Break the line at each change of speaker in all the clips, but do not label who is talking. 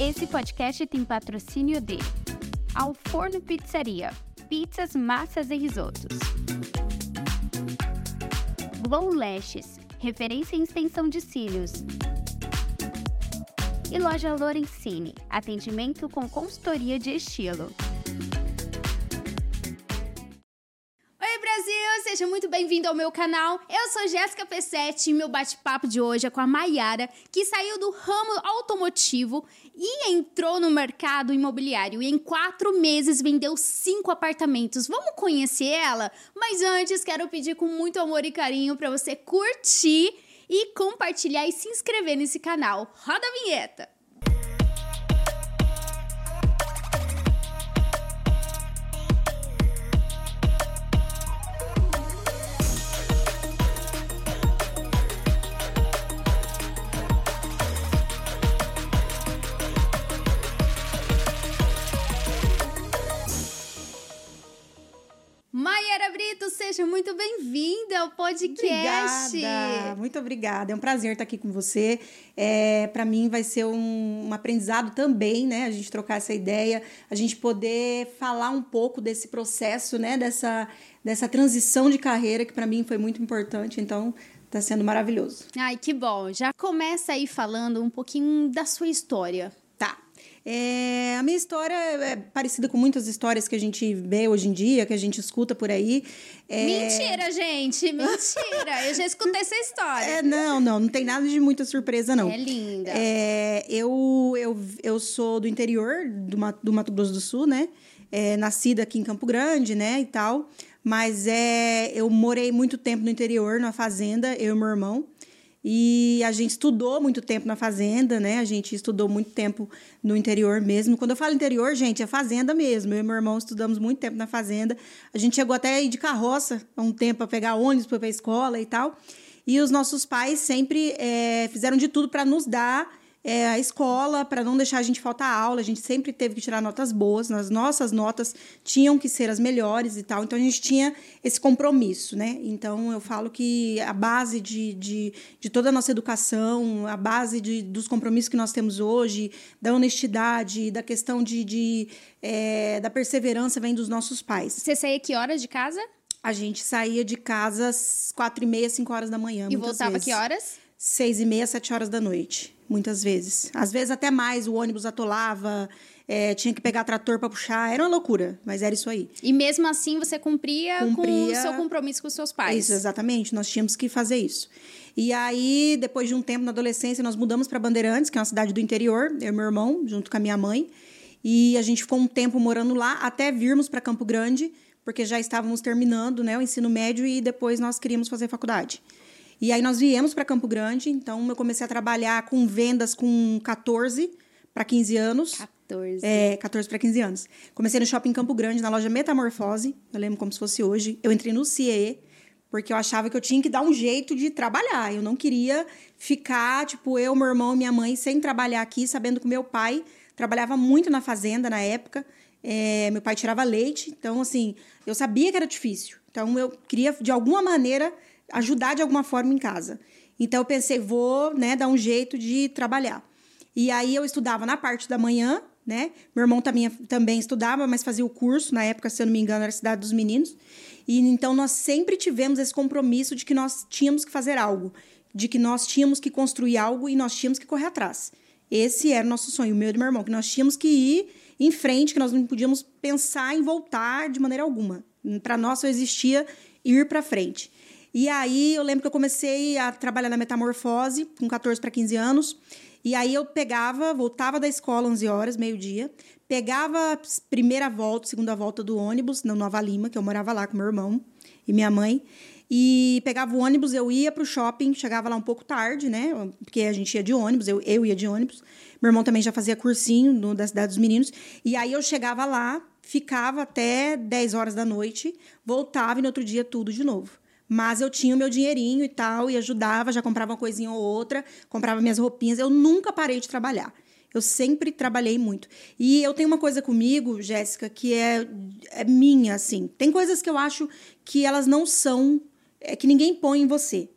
Esse podcast tem patrocínio de Ao Forno Pizzaria, pizzas, massas e risotos. Glow Lashes, referência em extensão de cílios. E loja Lorenzini, atendimento com consultoria de estilo.
Bem-vindo ao meu canal. Eu sou Jéssica P7 e meu bate-papo de hoje é com a Maiara, que saiu do ramo automotivo e entrou no mercado imobiliário. E em quatro meses vendeu cinco apartamentos. Vamos conhecer ela? Mas antes, quero pedir com muito amor e carinho para você curtir e compartilhar e se inscrever nesse canal. Roda a vinheta! Brito, seja muito bem-vinda ao podcast.
Obrigada, muito obrigada. É um prazer estar aqui com você. É, Para mim vai ser um, um, aprendizado também, né? A gente trocar essa ideia, a gente poder falar um pouco desse processo, né? Dessa, dessa transição de carreira que para mim foi muito importante. Então, Tá sendo maravilhoso.
Ai, que bom. Já começa aí falando um pouquinho da sua história.
É, a minha história é parecida com muitas histórias que a gente vê hoje em dia, que a gente escuta por aí.
É... Mentira, gente! Mentira! Eu já escutei essa história.
É, não, não, não tem nada de muita surpresa, não.
É linda.
É, eu, eu, eu sou do interior do, do Mato Grosso do Sul, né? É, nascida aqui em Campo Grande, né? E tal. Mas é, eu morei muito tempo no interior, na fazenda, eu e meu irmão. E a gente estudou muito tempo na fazenda, né? A gente estudou muito tempo no interior mesmo. Quando eu falo interior, gente, é fazenda mesmo. Eu e meu irmão estudamos muito tempo na fazenda. A gente chegou até a ir de carroça há um tempo para pegar ônibus para ir para escola e tal. E os nossos pais sempre é, fizeram de tudo para nos dar é, a escola para não deixar a gente faltar aula. A gente sempre teve que tirar notas boas, as nossas notas tinham que ser as melhores e tal. Então a gente tinha esse compromisso, né? Então eu falo que a base de, de, de toda a nossa educação, a base de, dos compromissos que nós temos hoje, da honestidade, da questão de, de é, da perseverança vem dos nossos pais.
Você saía que horas de casa?
A gente saía de casa às quatro e meia, cinco horas da manhã.
E voltava
vezes.
que horas?
Seis e meia, sete horas da noite muitas vezes. Às vezes até mais, o ônibus atolava, é, tinha que pegar trator para puxar, era uma loucura, mas era isso aí.
E mesmo assim você cumpria, cumpria... com o seu compromisso com os seus pais?
Isso, exatamente, nós tínhamos que fazer isso. E aí, depois de um tempo na adolescência, nós mudamos para Bandeirantes, que é uma cidade do interior, eu e meu irmão, junto com a minha mãe. E a gente ficou um tempo morando lá até virmos para Campo Grande, porque já estávamos terminando né, o ensino médio e depois nós queríamos fazer faculdade. E aí nós viemos para Campo Grande, então eu comecei a trabalhar com vendas com 14 para 15 anos.
14.
É, 14 para 15 anos. Comecei no shopping Campo Grande, na loja Metamorfose, eu lembro como se fosse hoje. Eu entrei no CIE, porque eu achava que eu tinha que dar um jeito de trabalhar. Eu não queria ficar, tipo, eu, meu irmão e minha mãe sem trabalhar aqui, sabendo que meu pai trabalhava muito na fazenda na época. É, meu pai tirava leite, então, assim, eu sabia que era difícil. Então, eu queria, de alguma maneira, ajudar de alguma forma em casa. Então eu pensei, vou, né, dar um jeito de trabalhar. E aí eu estudava na parte da manhã, né? Meu irmão também, também estudava, mas fazia o curso, na época, se eu não me engano, era Cidade dos Meninos. E então nós sempre tivemos esse compromisso de que nós tínhamos que fazer algo, de que nós tínhamos que construir algo e nós tínhamos que correr atrás. Esse era o nosso sonho, o meu e do meu irmão, que nós tínhamos que ir em frente, que nós não podíamos pensar em voltar de maneira alguma. Para nós só existia ir para frente. E aí eu lembro que eu comecei a trabalhar na metamorfose com 14 para 15 anos. E aí eu pegava, voltava da escola 11 horas, meio-dia, pegava a primeira volta, segunda volta do ônibus na Nova Lima, que eu morava lá com meu irmão e minha mãe. E pegava o ônibus, eu ia para o shopping, chegava lá um pouco tarde, né? Porque a gente ia de ônibus, eu, eu ia de ônibus. Meu irmão também já fazia cursinho no, da Cidade dos Meninos. E aí eu chegava lá, ficava até 10 horas da noite, voltava e no outro dia tudo de novo. Mas eu tinha o meu dinheirinho e tal, e ajudava, já comprava uma coisinha ou outra, comprava minhas roupinhas. Eu nunca parei de trabalhar. Eu sempre trabalhei muito. E eu tenho uma coisa comigo, Jéssica, que é, é minha, assim. Tem coisas que eu acho que elas não são. É, que ninguém põe em você.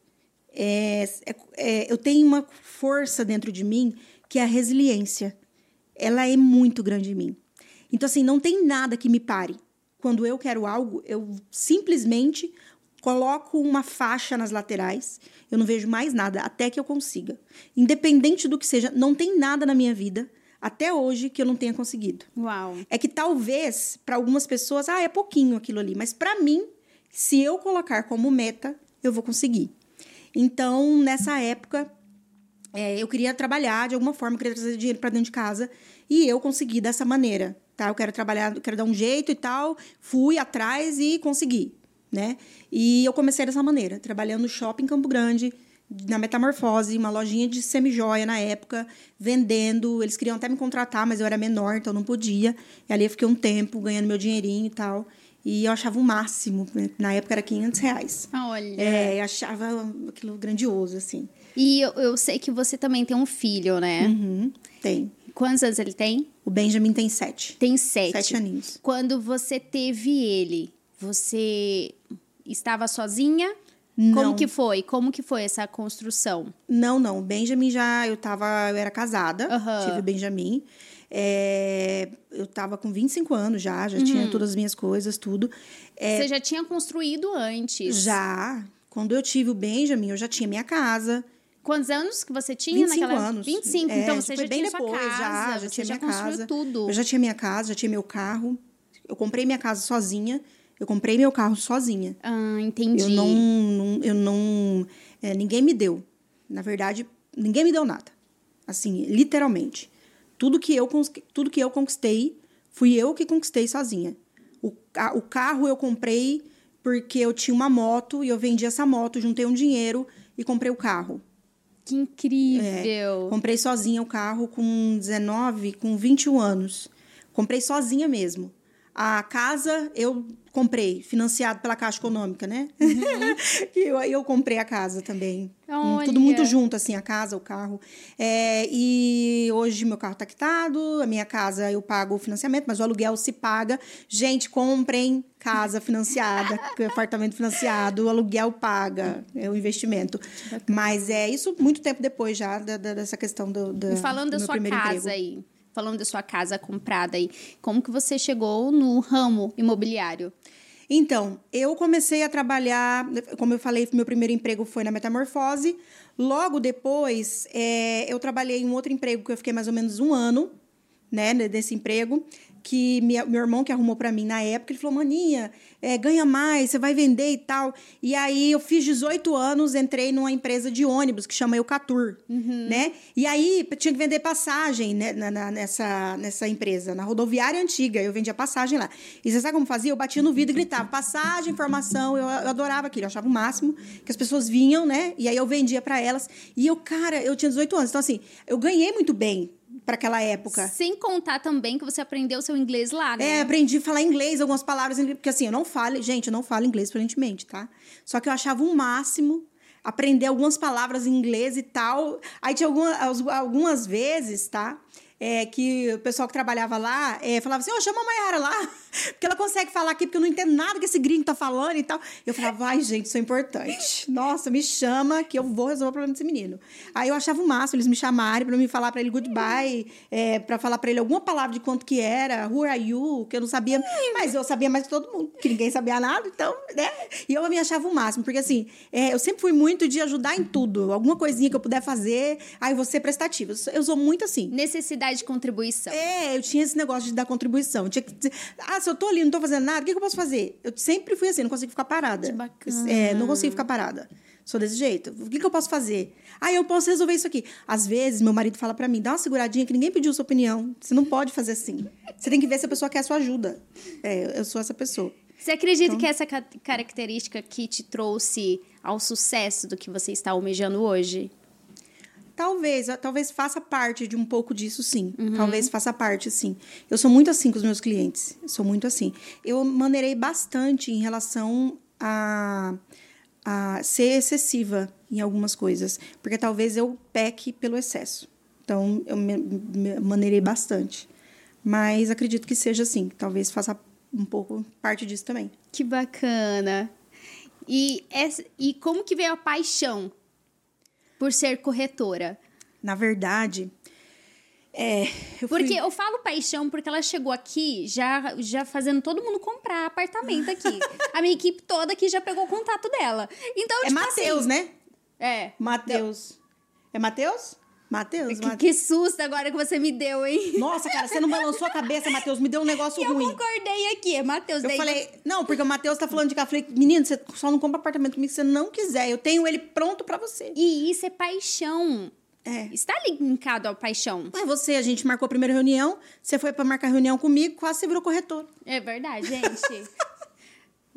É, é, é, eu tenho uma força dentro de mim que é a resiliência. ela é muito grande em mim. Então, assim, não tem nada que me pare. Quando eu quero algo, eu simplesmente coloco uma faixa nas laterais, eu não vejo mais nada até que eu consiga. Independente do que seja, não tem nada na minha vida até hoje que eu não tenha conseguido.
Uau.
É que talvez para algumas pessoas, ah, é pouquinho aquilo ali, mas para mim, se eu colocar como meta, eu vou conseguir. Então, nessa época, é, eu queria trabalhar de alguma forma, eu queria trazer dinheiro para dentro de casa e eu consegui dessa maneira, tá? Eu quero trabalhar, eu quero dar um jeito e tal, fui atrás e consegui, né? E eu comecei dessa maneira, trabalhando no shopping Campo Grande, na Metamorfose, uma lojinha de semi-joia na época, vendendo. Eles queriam até me contratar, mas eu era menor, então não podia. E ali eu fiquei um tempo ganhando meu dinheirinho e tal. E eu achava o máximo. né? Na época era 500 reais.
Olha.
É, eu achava aquilo grandioso, assim.
E eu, eu sei que você também tem um filho, né?
Uhum, tem.
Quantos anos ele tem?
O Benjamin tem sete.
Tem sete.
Sete aninhos.
Quando você teve ele, você estava sozinha?
Não.
Como que foi? Como que foi essa construção?
Não, não. O Benjamin já. Eu tava. Eu era casada.
Aham.
Tive o Benjamin. É, eu tava com 25 anos já, já tinha todas as minhas coisas, tudo. É,
Você já tinha construído antes?
já. Quando eu tive o Benjamin, eu já tinha minha casa.
Quantos anos que você tinha
25
naquela
anos.
25,
É,
então você
foi
já
bem
tinha
depois,
sua casa,
já, já
você
tinha
já
minha casa.
tudo.
Eu já tinha minha casa, já tinha meu carro. Eu comprei minha casa sozinha. Eu comprei meu carro sozinha.
Ah, entendi.
Eu não, não- eu não, é, ninguém me deu. Na verdade, ninguém me deu nada. Assim, literalmente. Tudo que eu, tudo que eu conquistei, fui eu que conquistei sozinha. O, ca- o carro eu comprei porque eu tinha uma moto e eu vendi essa moto, juntei um dinheiro e comprei o carro.
Que incrível.
Comprei sozinha o carro com 19, com 21 anos. Comprei sozinha mesmo. A casa eu comprei, financiado pela Caixa Econômica, né? e eu, eu comprei a casa também. Hum, Tudo
Olha.
muito junto, assim, a casa, o carro. É, e hoje meu carro tá quitado, a minha casa eu pago o financiamento, mas o aluguel se paga. Gente, comprem casa financiada, apartamento financiado, o aluguel paga, é o investimento. Mas é isso muito tempo depois já da- da- dessa questão do, da,
falando
do
da sua casa
emprego.
aí, falando da sua casa comprada aí, como que você chegou no ramo imobiliário?
Então, eu comecei a trabalhar, como eu falei, meu primeiro emprego foi na Metamorfose. Logo depois, é, eu trabalhei em um outro emprego que eu fiquei mais ou menos um ano, né, desse emprego, que minha- meu irmão que arrumou para mim na época, ele falou, maninha, é, ganha mais, você vai vender e tal. E aí, eu fiz 18 anos, entrei numa empresa de ônibus que chama Eucatur, né? E aí, tinha que vender passagem né, na- na- nessa, nessa empresa, na rodoviária antiga. Eu vendia passagem lá. E você sabe como fazia? Eu batia no vidro e gritava, passagem, informação. Eu, eu adorava aquilo, eu achava o máximo. Que as pessoas vinham, né? E aí, eu vendia para elas. E eu, cara, eu tinha 18 anos. Então, assim, eu ganhei muito bem para aquela época.
Sem contar também que você aprendeu seu inglês lá, né?
É, aprendi a falar inglês, algumas palavras, em inglês, porque assim, eu não falo, gente, eu não falo inglês fluentemente, tá? Só que eu achava um máximo aprender algumas palavras em inglês e tal. Aí tinha alguma, as- algumas vezes, tá? É, que o pessoal que trabalhava lá é, falava assim, ô, chama a Mayara lá, porque ela consegue falar aqui, porque eu não entendo nada que esse gringo tá falando e tal. Eu falava, ai, gente, isso é importante. Nossa, me chama que eu vou resolver o problema desse menino. Aí eu achava o máximo eles me chamarem pra me falar pra ele goodbye, é, pra falar pra ele alguma palavra de quanto que era, who are you, que eu não sabia, mas eu sabia mais que todo mundo, que ninguém sabia nada, então, né? E eu me achava o máximo, porque assim, é, eu sempre fui muito de ajudar em tudo, alguma coisinha que eu puder fazer, aí você prestativa. Eu sou muito assim.
Necessidade de contribuição.
É, eu tinha esse negócio de dar contribuição. Eu tinha que dizer, ah, se eu tô ali, não tô fazendo nada, o que, que eu posso fazer? Eu sempre fui assim, não consigo ficar parada.
Que bacana.
É, não consigo ficar parada. Sou desse jeito. O que, que eu posso fazer? Ah, eu posso resolver isso aqui. Às vezes, meu marido fala pra mim, dá uma seguradinha que ninguém pediu sua opinião. Você não pode fazer assim. Você tem que ver se a pessoa quer a sua ajuda. É, eu sou essa pessoa.
Você acredita
Então
que essa ca- característica que te trouxe ao sucesso do que você está almejando hoje?
Talvez, talvez faça parte de um pouco disso, sim.
Uhum.
Talvez faça parte, sim. Eu sou muito assim com os meus clientes. Eu sou muito assim. Eu maneirei bastante em relação a, a ser excessiva em algumas coisas. Porque talvez eu peque pelo excesso. Então, eu me, me maneirei bastante. Mas acredito que seja assim. Talvez faça um pouco parte disso também.
Que bacana. E, essa- e como que veio a paixão por ser corretora?
Na verdade, É, eu fui-
Porque eu falo paixão porque ela chegou aqui já, já fazendo todo mundo comprar apartamento aqui. A minha equipe toda aqui já pegou o contato dela. Então,
É
tipo
Matheus,
assim,
né?
É.
Matheus. É Matheus? Matheus?
Que,
Matheus.
que susto agora que você me deu, hein?
Nossa, cara, você não balançou a cabeça, Matheus. Me deu um negócio
eu
ruim.
concordei aqui, é Matheus.
Eu
daí-
falei, não, porque o Matheus tá falando de cá. Eu falei, menino, você só não compra apartamento comigo se você não quiser. Eu tenho ele pronto pra você.
E isso é paixão.
É.
Está linkado à paixão.
Mas você, a gente marcou a primeira reunião, você foi pra marcar reunião comigo, quase você virou corretor.
É verdade, gente.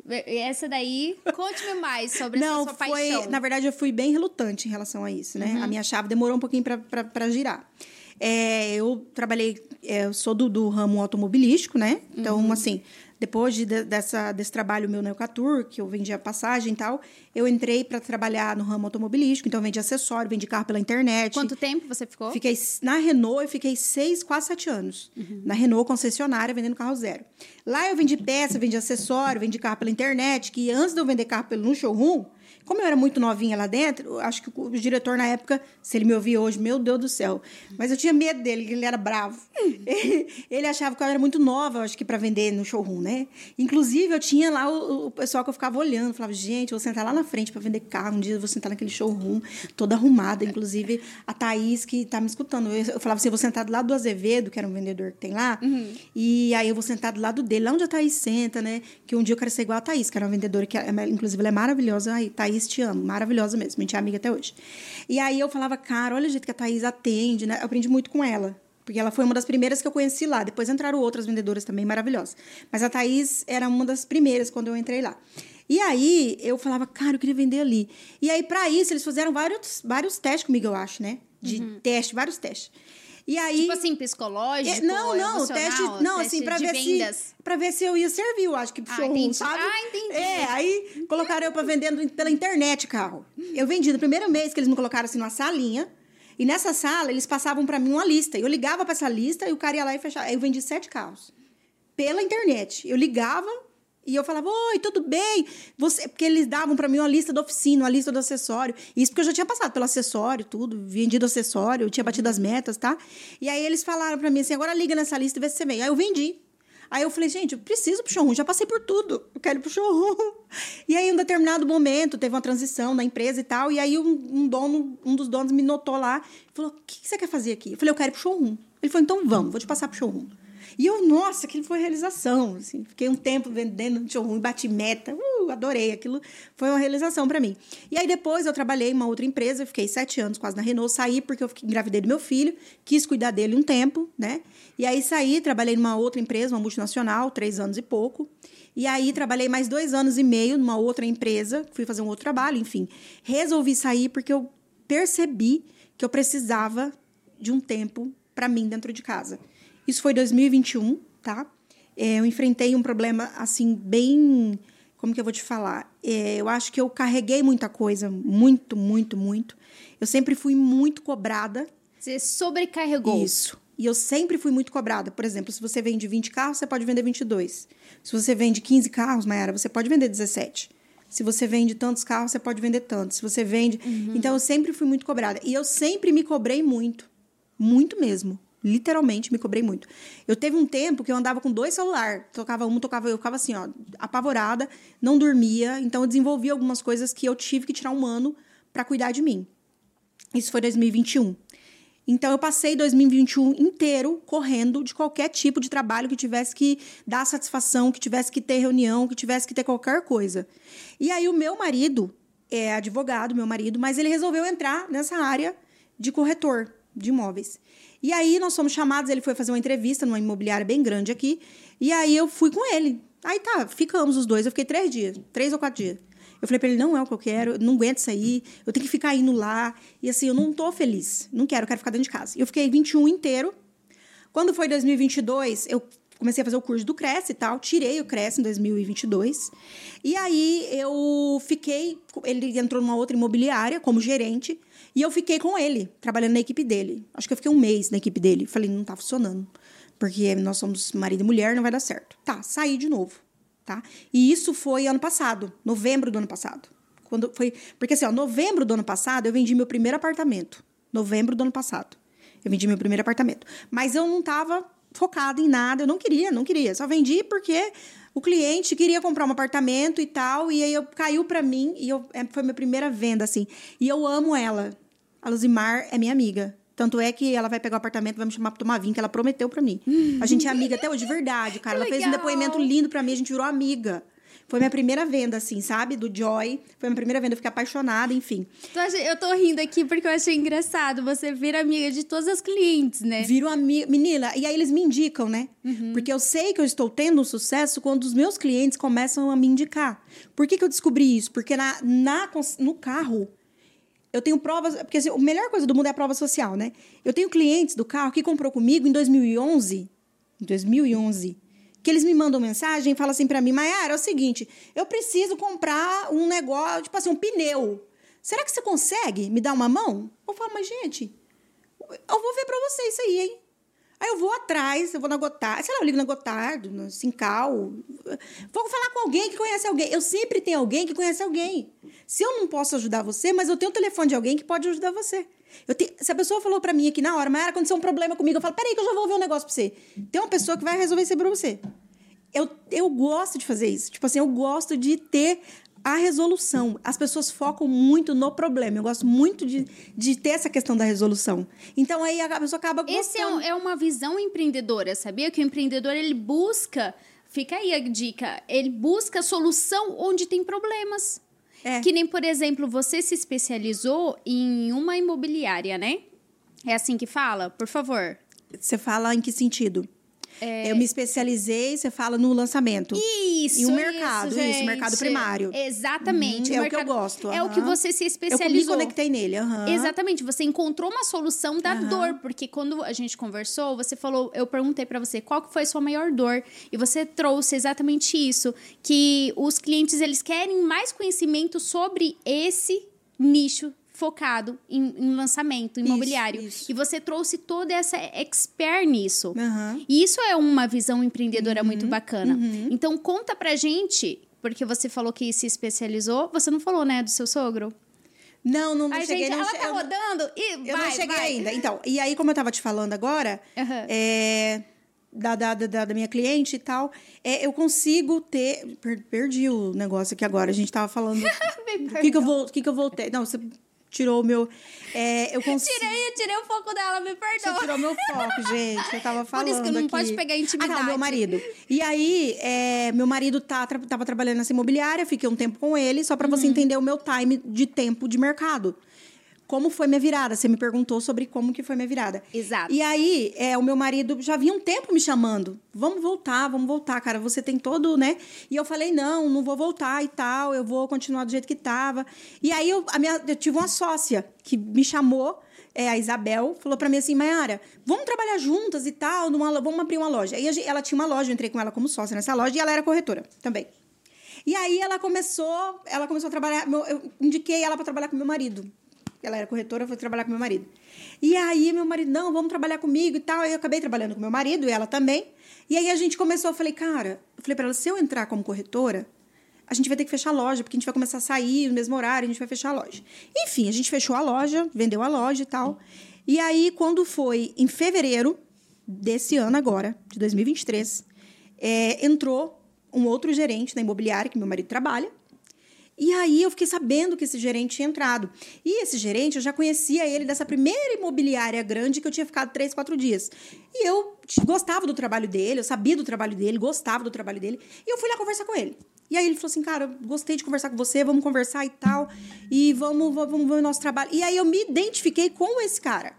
Essa daí, conte-me mais sobre
Não,
essa sua
foi.
paixão. Uhum.
Na verdade, eu fui bem relutante em relação a isso, né? A minha chave demorou um pouquinho pra girar. É, eu trabalhei, é, eu sou do, do ramo automobilístico, né? Então,
Uhum.
assim, depois de, de- dessa, desse trabalho meu na Eucatur, que eu vendia passagem e tal, eu entrei para trabalhar no ramo automobilístico, então eu vendi acessório, vendi carro pela internet.
Quanto tempo você ficou?
Fiquei na Renault, eu fiquei seis, quase sete anos. Na Renault concessionária, vendendo carro zero. Lá eu vendi peça, vendi acessório, vendi carro pela internet, que antes de eu vender carro pelo no showroom, como eu era muito novinha lá dentro, acho que o, diretor na época, se ele me ouvir hoje, meu Deus do céu. Mas eu tinha medo dele, ele era bravo. Ele, ele achava que eu era muito nova, acho que para vender no showroom, né? Inclusive, eu tinha lá o, o pessoal que eu ficava olhando, falava, gente, eu vou sentar lá na frente para vender carro, um dia eu vou sentar naquele showroom, toda arrumada. Inclusive, a Thaís, que tá me escutando, eu, eu falava assim, eu vou sentar do lado do Azevedo, que era um vendedor que tem lá, e aí eu vou sentar do lado dele, lá onde a Thaís senta, né? Que um dia eu quero ser igual a Thaís, que era uma vendedora que, é- inclusive, ela é maravilhosa. Ai, Thaís, te amo, maravilhosa mesmo, a gente é amiga até hoje. E aí eu falava, cara, olha o jeito que a Thaís atende, né? Eu aprendi muito com ela. Porque ela foi uma das primeiras que eu conheci lá. Depois entraram outras vendedoras também maravilhosas. Mas a Thaís era uma das primeiras quando eu entrei lá. E aí eu falava, cara, eu queria vender ali. E aí, para isso, eles fizeram vários, vários testes comigo, eu acho, né? De teste, vários testes. E aí.
Tipo assim, psicológico,
É, não, não, teste, não,
teste
assim, pra
de
ver
vendas.
se para ver se eu ia servir, eu acho que pro
Ah,
showroom,
entendi.
sabe?
Ah, entendi.
É, aí colocaram eu para vender no- pela internet carro. Eu vendi no primeiro mês que eles me colocaram assim numa salinha. E nessa sala eles passavam para mim uma lista. Eu ligava para essa lista e o cara ia lá e fechava. Aí eu vendi sete carros pela internet. Eu ligava e eu falava: "Oi, tudo bem?" Você, porque eles davam para mim uma lista da oficina, uma lista do acessório. Isso porque eu já tinha passado pelo acessório, tudo, vendido acessório, eu tinha batido as metas, tá? E aí eles falaram para mim assim: "Agora liga nessa lista e vê se você vem". Aí eu vendi. Aí eu falei, gente, eu preciso pro showroom, já passei por tudo, eu quero ir pro showroom. E aí, em um determinado momento, teve uma transição na empresa e tal, e aí um, um dono, um dos donos me notou lá falou: o que, que você quer fazer aqui? Eu falei, eu quero ir pro showroom. Ele falou, então vamos, vou te passar pro showroom. E eu, nossa, aquilo foi realização. Assim, fiquei um tempo vendendo showroom, bati meta, uh, adorei. Aquilo foi uma realização para mim. E aí depois eu trabalhei em uma outra empresa, fiquei sete anos quase na Renault, saí porque eu fiquei, engravidei do meu filho, quis cuidar dele um tempo, né? E aí saí, trabalhei numa outra empresa, uma multinacional, três anos e pouco. E aí trabalhei mais dois anos e meio numa outra empresa, fui fazer um outro trabalho, enfim. Resolvi sair porque eu percebi que eu precisava de um tempo para mim dentro de casa. Isso foi 2021, tá? É, eu enfrentei um problema, assim, bem. Como que eu vou te falar? É, eu acho que eu carreguei muita coisa, muito, muito, muito. Eu sempre fui muito cobrada.
Você sobrecarregou.
Isso. E eu sempre fui muito cobrada. Por exemplo, se você vende 20 carros, você pode vender 22. Se você vende 15 carros, Mayara, você pode vender 17. Se você vende tantos carros, você pode vender tantos. Se você vende. Então, eu sempre fui muito cobrada. E eu sempre me cobrei muito. Muito mesmo. Literalmente me cobrei muito. Eu teve um tempo que eu andava com dois celulares. Tocava um, tocava eu. Ficava assim, ó, apavorada, não dormia. Então, eu desenvolvi algumas coisas que eu tive que tirar um ano para cuidar de mim. Isso foi 2021. Então, eu passei 2021 inteiro correndo de qualquer tipo de trabalho que tivesse que dar satisfação, que tivesse que ter reunião, que tivesse que ter qualquer coisa. E aí, o meu marido é advogado, meu marido, mas ele resolveu entrar nessa área de corretor de imóveis. E aí, nós fomos chamados, ele foi fazer uma entrevista numa imobiliária bem grande aqui, e aí eu fui com ele. Aí tá, ficamos os dois, eu fiquei três dias, três ou quatro dias. Eu falei pra ele, não é o que eu quero, eu não aguento sair, eu tenho que ficar indo lá. E assim, eu não tô feliz, não quero, eu quero ficar dentro de casa. Eu fiquei 21 inteiro. Quando foi 2022, eu comecei a fazer o curso do Cresce e tal, tirei o Cresce em 2022. E aí eu fiquei, ele entrou numa outra imobiliária como gerente, e eu fiquei com ele, trabalhando na equipe dele. Acho que eu fiquei um mês na equipe dele. Falei, não tá funcionando. Porque nós somos marido e mulher, não vai dar certo. Tá, saí de novo tá? E isso foi ano passado, novembro do ano passado. Quando foi, porque assim, ó, novembro do ano passado eu vendi meu primeiro apartamento. Novembro do ano passado. Eu vendi meu primeiro apartamento. Mas eu não estava focada em nada, eu não queria, não queria. Só vendi porque o cliente queria comprar um apartamento e tal, e aí eu caiu para mim e eu, é, foi minha primeira venda assim. E eu amo ela. A Luzimar é minha amiga. Tanto é que ela vai pegar o apartamento, vai me chamar pra tomar vinho, que ela prometeu pra mim. A gente é amiga até hoje, de verdade, cara. Ela fez um depoimento lindo pra mim, a gente virou amiga. Foi minha primeira venda, assim, sabe? Do Joy. Foi minha primeira venda, eu fiquei apaixonada, enfim.
Eu tô rindo aqui porque eu achei engraçado. Você vira amiga de todas as clientes, né?
Viro amiga. Menina, e aí eles me indicam, né? Porque eu sei que eu estou tendo um sucesso quando os meus clientes começam a me indicar. Por que, que eu descobri isso? Porque na, na, no carro, eu tenho provas. Porque assim, a melhor coisa do mundo é a prova social, né? Eu tenho clientes do carro que comprou comigo em 2011. Em 2011. Que eles me mandam mensagem e falam assim pra mim, Mayara, é o seguinte, eu preciso comprar um negócio, tipo assim, um pneu. Será que você consegue me dar uma mão? Eu falo, mas gente, eu vou ver pra você isso aí, hein? Aí eu vou atrás, eu vou na Gotard, sei lá, eu ligo na Gotard, no Sincal. Vou falar com alguém que conhece alguém. Eu sempre tenho alguém que conhece alguém. Se eu não posso ajudar você, mas eu tenho o telefone de alguém que pode ajudar você. Te- se a pessoa falou pra mim aqui na hora, mas aconteceu um problema comigo, eu falo, peraí que eu já vou ver um negócio pra você. Tem uma pessoa que vai resolver isso pra você. Eu, eu gosto de fazer isso. Tipo assim, eu gosto de ter a resolução. As pessoas focam muito no problema. Eu gosto muito de, de ter essa questão da resolução. Então aí a pessoa acaba gostando.
Esse é, um- é uma visão empreendedora, sabia? Que o empreendedor, ele busca... Fica aí a dica. Ele busca solução onde tem problemas.
É.
Que nem, por exemplo, você se especializou em uma imobiliária, né? É assim que fala? Por favor.
Você fala em que sentido? Eu me especializei, você fala no lançamento.
Isso,
E o mercado,
isso,
isso, mercado primário.
Exatamente.
Uhum,
o
é o que eu
mercado-
gosto,
É o que você se
Eu me
especializou.
conectei nele, aham.
Exatamente, você encontrou uma solução da dor, porque quando a gente conversou, você falou, eu perguntei pra você qual que foi a sua maior dor, e você trouxe exatamente isso, que os clientes eles querem mais conhecimento sobre esse nicho focado em, em lançamento imobiliário.
isso.
E você trouxe toda essa expert nisso.
Aham.
E isso é uma visão empreendedora
Uhum,
muito bacana. Então conta pra gente, porque você falou que se especializou, você não falou, né, do seu sogro?
Não, não, não
A
cheguei.
gente,
não
ela tá
eu-
rodando e
Eu
vai,
não cheguei
vai.
ainda. Então, e aí, como eu tava te falando agora, é, da, da, da, da minha cliente e tal, é, eu consigo ter. per- perdi o negócio aqui agora. A gente tava falando. O que, que, eu vou, que, que eu voltei? Não, você tirou o meu. é, eu consigo.
Tirei, tirei o foco dela, me
Você
perdoa.
tirou meu foco, gente. Eu tava falando.
Por isso que não
aqui.
pode pegar intimidade.
Ah, não, meu marido. E aí, é, meu marido tá, tra- tava trabalhando nessa imobiliária, fiquei um tempo com ele, só pra
Uhum.
você entender o meu time de tempo de mercado. Como foi minha virada? Você me perguntou sobre como que foi minha virada.
Exato.
E aí, é, o meu marido já vinha um tempo me chamando. Vamos voltar, vamos voltar, cara. Você tem todo, né? E eu falei, não, não vou voltar e tal. Eu vou continuar do jeito que tava. E aí, eu, a minha, eu tive uma sócia que me chamou, é, a Isabel, falou pra mim assim, Mayara, vamos trabalhar juntas e tal, numa, vamos abrir uma loja. Aí ela tinha uma loja, eu entrei com ela como sócia nessa loja e ela era corretora também. E aí ela começou, ela começou a trabalhar, eu indiquei ela para trabalhar com meu marido. Ela era corretora, foi trabalhar com meu marido. E aí meu marido, não, vamos trabalhar comigo e tal. Aí eu acabei trabalhando com meu marido e ela também. E aí a gente começou, eu falei, cara, eu falei para ela, se eu entrar como corretora, a gente vai ter que fechar a loja, porque a gente vai começar a sair no mesmo horário, a gente vai fechar a loja. Enfim, a gente fechou a loja, vendeu a loja e tal. E aí, quando foi em fevereiro desse ano agora, de 2023, é, entrou um outro gerente da imobiliária que meu marido trabalha. E aí eu fiquei sabendo que esse gerente tinha entrado. E esse gerente, eu já conhecia ele dessa primeira imobiliária grande que eu tinha ficado três, quatro dias. E eu gostava do trabalho dele, eu sabia do trabalho dele, gostava do trabalho dele. E eu fui lá conversar com ele. E aí ele falou assim, cara, gostei de conversar com você, vamos conversar e tal. E vamos, vamos ver o nosso trabalho. E aí eu me identifiquei com esse cara.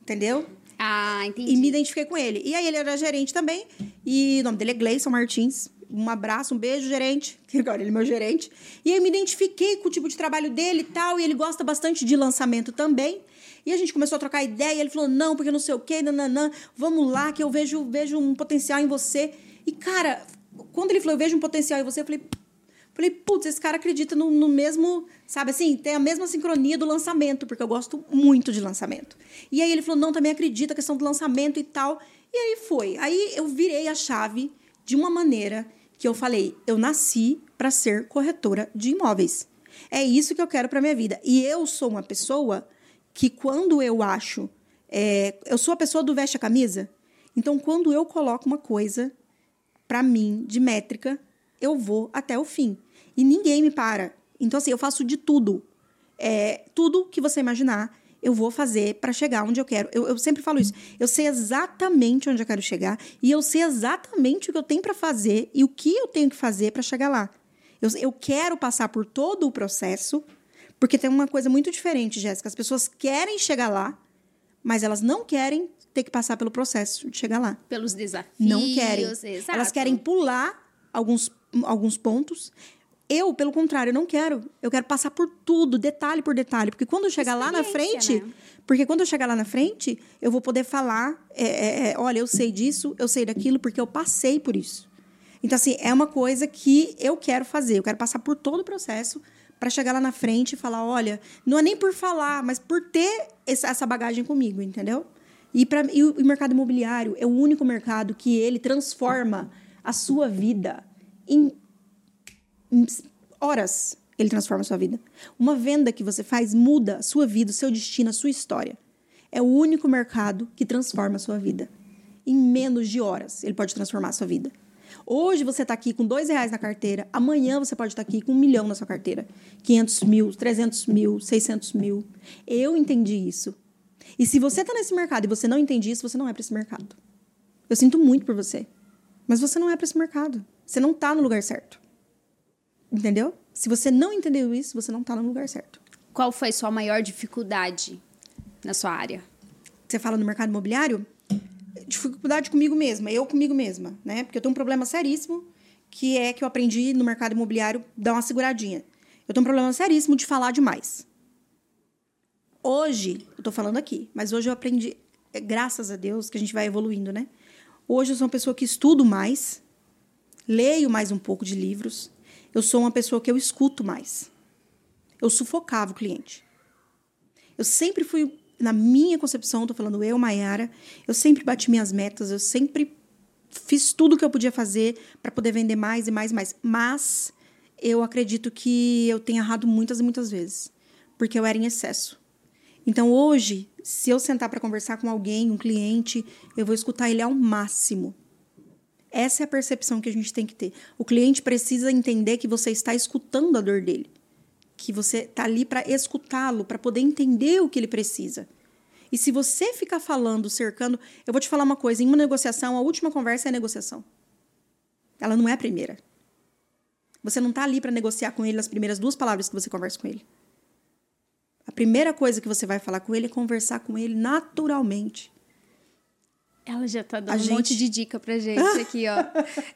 Entendeu?
Ah, entendi.
E me identifiquei com ele. E aí ele era gerente também. E o nome dele é Gleison Martins. Um abraço, um beijo, gerente. Que agora ele é meu gerente. E eu me identifiquei com o tipo de trabalho dele e tal. E ele gosta bastante de lançamento também. E a gente começou a trocar ideia. Ele falou: não, porque não sei o quê, nananã. Vamos lá, que eu vejo, vejo um potencial em você. E, cara, quando ele falou, eu vejo um potencial em você, eu falei. Falei, putz, esse cara acredita no, no mesmo, sabe assim, tem a mesma sincronia do lançamento, porque eu gosto muito de lançamento. E aí ele falou, não, também acredita a questão do lançamento e tal. E aí foi. Aí eu virei a chave de uma maneira que eu falei, eu nasci para ser corretora de imóveis. É isso que eu quero para minha vida. E eu sou uma pessoa que quando eu acho É, eu sou a pessoa do veste a camisa. Então, quando eu coloco uma coisa para mim de métrica, eu vou até o fim. E ninguém me para. Então, assim, eu faço de tudo. É, tudo que você imaginar, eu vou fazer para chegar onde eu quero. Eu, eu, sempre falo isso. Eu sei exatamente onde eu quero chegar e eu sei exatamente o que eu tenho para fazer e o que eu tenho que fazer para chegar lá. Eu, eu quero passar por todo o processo, porque tem uma coisa muito diferente, Jéssica. As pessoas querem chegar lá, mas elas não querem ter que passar pelo processo de chegar lá.
Pelos desafios.
Não querem.
Exato.
Elas querem pular alguns, alguns pontos eu, pelo contrário, não quero. Eu quero passar por tudo, detalhe por detalhe. Porque quando eu chegar lá na frente. Né? Porque quando eu chegar lá na frente, eu vou poder falar: é, é, é, olha, eu sei disso, eu sei daquilo, porque eu passei por isso. Então, assim, é uma coisa que eu quero fazer. Eu quero passar por todo o processo para chegar lá na frente e falar: olha, não é nem por falar, mas por ter essa bagagem comigo, entendeu? E, pra, e o mercado imobiliário é o único mercado que ele transforma a sua vida em horas ele transforma a sua vida. Uma venda que você faz muda a sua vida, o seu destino, a sua história. É o único mercado que transforma a sua vida. Em menos de horas, ele pode transformar a sua vida. Hoje você está aqui com dois reais na carteira, amanhã você pode estar tá aqui com um milhão na sua carteira. 500 mil, 300 mil, 600 mil. Eu entendi isso. E se você está nesse mercado e você não entende isso, você não é para esse mercado. Eu sinto muito por você. Mas você não é para esse mercado. Você não está no lugar certo. Entendeu? Se você não entendeu isso, você não está no lugar certo.
Qual foi sua maior dificuldade na sua área?
Você fala no mercado imobiliário? Dificuldade comigo mesma, eu comigo mesma, né? Porque eu tenho um problema seríssimo, que é que eu aprendi no mercado imobiliário dar uma seguradinha. Eu tenho um problema seríssimo de falar demais. Hoje, eu tô falando aqui, mas hoje eu aprendi, é, graças a Deus, que a gente vai evoluindo, né? Hoje eu sou uma pessoa que estudo mais, leio mais um pouco de livros, eu sou uma pessoa que eu escuto mais. Eu sufocava o cliente. Eu sempre fui, na minha concepção, tô falando eu, Maiara, eu sempre bati minhas metas, eu sempre fiz tudo o que eu podia fazer para poder vender mais e mais e mais. Mas eu acredito que eu tenho errado muitas e muitas vezes, porque eu era em excesso. Então hoje, se eu sentar para conversar com alguém, um cliente, eu vou escutar ele ao máximo. Essa é a percepção que a gente tem que ter. O cliente precisa entender que você está escutando a dor dele, que você está ali para escutá-lo, para poder entender o que ele precisa. E se você ficar falando, cercando, eu vou te falar uma coisa: em uma negociação, a última conversa é a negociação. Ela não é a primeira. Você não está ali para negociar com ele as primeiras duas palavras que você conversa com ele. A primeira coisa que você vai falar com ele é conversar com ele naturalmente.
Ela já tá dando a um gente... monte de dica pra gente aqui, ó.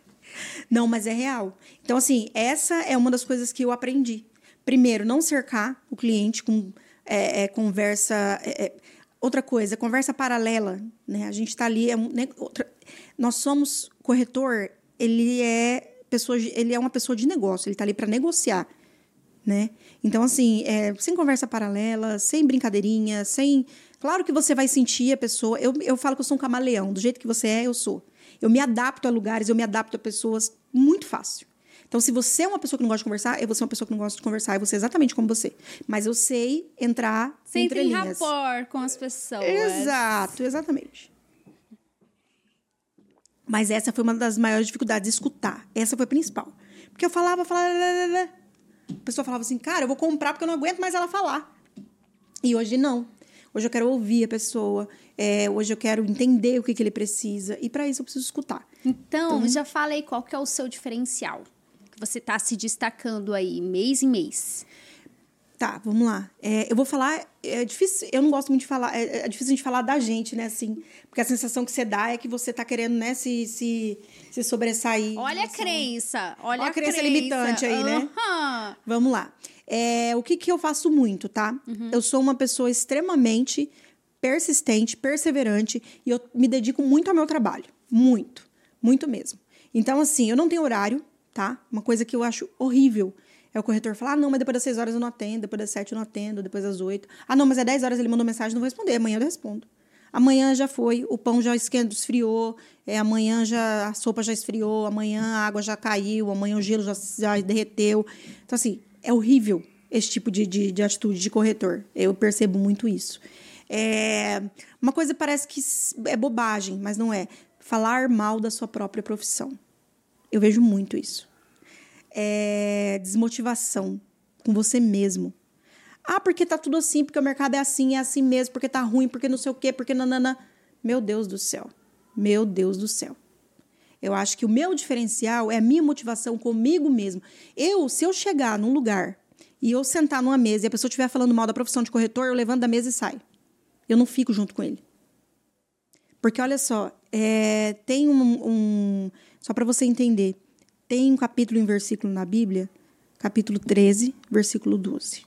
não, mas é real. Então, assim, essa é uma das coisas que eu aprendi. Primeiro, não cercar o cliente com é, é, conversa. É, é outra coisa, conversa paralela. Né? A gente está ali. É, né, outra, nós somos corretor, ele é pessoa, ele é uma pessoa de negócio, ele está ali para negociar. Né? Então, assim, é, sem conversa paralela, sem brincadeirinha, sem Claro que você vai sentir a pessoa. Eu, eu falo que eu sou um camaleão. Do jeito que você é, eu sou. Eu me adapto a lugares, eu me adapto a pessoas muito fácil. Então, se você é uma pessoa que não gosta de conversar, eu vou ser uma pessoa que não gosta de conversar. Eu vou ser exatamente como você. Mas eu sei entrar
Você
entre
entra em rapport com as pessoas.
Exato, exatamente. Mas essa foi uma das maiores dificuldades, escutar. Essa foi a principal. Porque eu falava, falava... A pessoa falava assim, cara, eu vou comprar porque eu não aguento mais ela falar. E hoje não. Hoje eu quero ouvir a pessoa. É, hoje eu quero entender o que, que ele precisa. E para isso eu preciso escutar.
Então, então, já falei qual que é o seu diferencial. Que você está se destacando aí mês em mês.
Tá, vamos lá. É, eu vou falar. É difícil. Eu não gosto muito de falar. É, é, difícil a gente falar da gente, né? Assim, porque a sensação que você dá é que você tá querendo, né, se, se, se sobressair.
Olha
assim.
a crença. Olha,
olha a crença, crença limitante aí, né?
Uhum.
Vamos lá. É, o que, que eu faço muito, tá? Uhum. Eu sou uma pessoa extremamente persistente, perseverante e eu me dedico muito ao meu trabalho. Muito. Muito mesmo. Então, assim, eu não tenho horário, tá? Uma coisa que eu acho horrível é o corretor falar: ah, não, mas depois das 6 horas eu não atendo, depois das 7 eu não atendo, depois das 8. Ah, não, mas é 10 horas ele mandou mensagem, não vou responder. Amanhã eu respondo. Amanhã já foi, o pão já esquentou, esfriou, é, amanhã já a sopa já esfriou, amanhã a água já caiu, amanhã o gelo já, já derreteu. Então, assim, é horrível esse tipo de, de, de atitude de corretor. Eu percebo muito isso. É, uma coisa parece que é bobagem, mas não é. Falar mal da sua própria profissão. Eu vejo muito isso. É, desmotivação com você mesmo. Ah, porque tá tudo assim, porque o mercado é assim, é assim mesmo, porque tá ruim, porque não sei o quê, porque nanana. Meu Deus do céu. Meu Deus do céu. Eu acho que o meu diferencial é a minha motivação comigo mesmo. Eu, se eu chegar num lugar e eu sentar numa mesa e a pessoa estiver falando mal da profissão de corretor, eu levanto da mesa e saio. Eu não fico junto com ele. Porque olha só, é, tem um, um só para você entender, tem um capítulo em versículo na Bíblia, capítulo 13, versículo 12.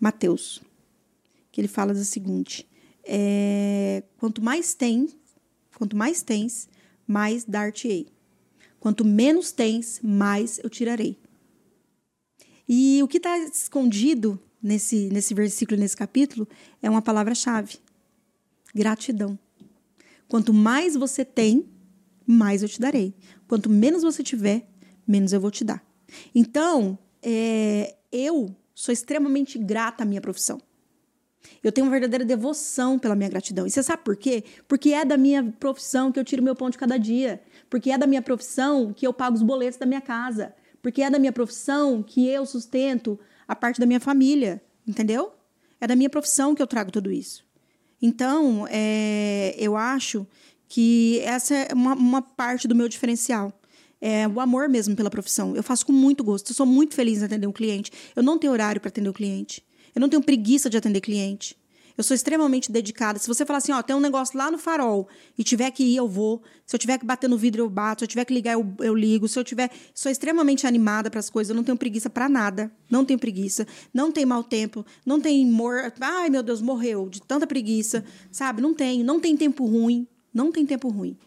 Mateus, que ele fala o seguinte: é, quanto mais tens, quanto mais tens, mais dar-te-ei. Quanto menos tens, mais eu tirarei. E o que está escondido nesse, nesse versículo, nesse capítulo, é uma palavra-chave: gratidão. Quanto mais você tem, mais eu te darei. Quanto menos você tiver, menos eu vou te dar. Então, é, eu sou extremamente grata à minha profissão. Eu tenho uma verdadeira devoção pela minha gratidão. E você sabe por quê? Porque é da minha profissão que eu tiro meu pão de cada dia. Porque é da minha profissão que eu pago os boletos da minha casa. Porque é da minha profissão que eu sustento a parte da minha família. Entendeu? É da minha profissão que eu trago tudo isso. Então, é, eu acho que essa é uma, uma parte do meu diferencial. É o amor mesmo pela profissão. Eu faço com muito gosto. Eu sou muito feliz em atender um cliente. Eu não tenho horário para atender o um cliente. Eu não tenho preguiça de atender cliente. Eu sou extremamente dedicada. Se você falar assim, ó, tem um negócio lá no farol e tiver que ir, eu vou. Se eu tiver que bater no vidro, eu bato. Se eu tiver que ligar, eu, eu ligo. Se eu tiver. Sou extremamente animada para as coisas. Eu não tenho preguiça para nada. Não tenho preguiça. Não tem mau tempo. Não tem mor. Ai, meu Deus, morreu de tanta preguiça. Sabe? Não tenho. Não tem tempo ruim. Não tem tempo ruim.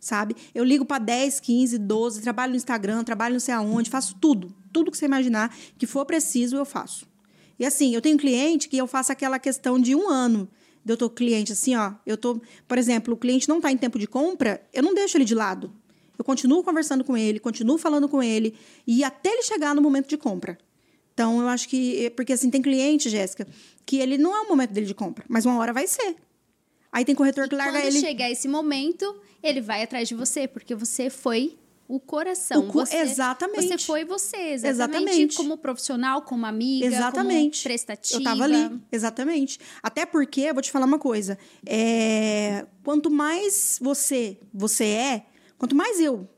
Sabe? Eu ligo para 10, 15, 12, trabalho no Instagram, trabalho não sei aonde, faço tudo. Tudo que você imaginar que for preciso, eu faço. E assim, eu tenho cliente que eu faço aquela questão de um ano. Eu tô cliente assim, ó, eu tô, por exemplo, o cliente não está em tempo de compra, eu não deixo ele de lado. Eu continuo conversando com ele, continuo falando com ele e até ele chegar no momento de compra. Então, eu acho que porque assim tem cliente, Jéssica, que ele não é o momento dele de compra, mas uma hora vai ser. Aí tem corretor que larga
quando
ele.
Quando chegar esse momento, ele vai atrás de você, porque você foi o coração.
O co
você,
exatamente.
Você foi você, exatamente, exatamente. Como profissional, como amiga,
exatamente.
como prestativa.
Eu tava ali, exatamente. Até porque, eu vou te falar uma coisa. É, quanto mais você, você é, quanto mais eu,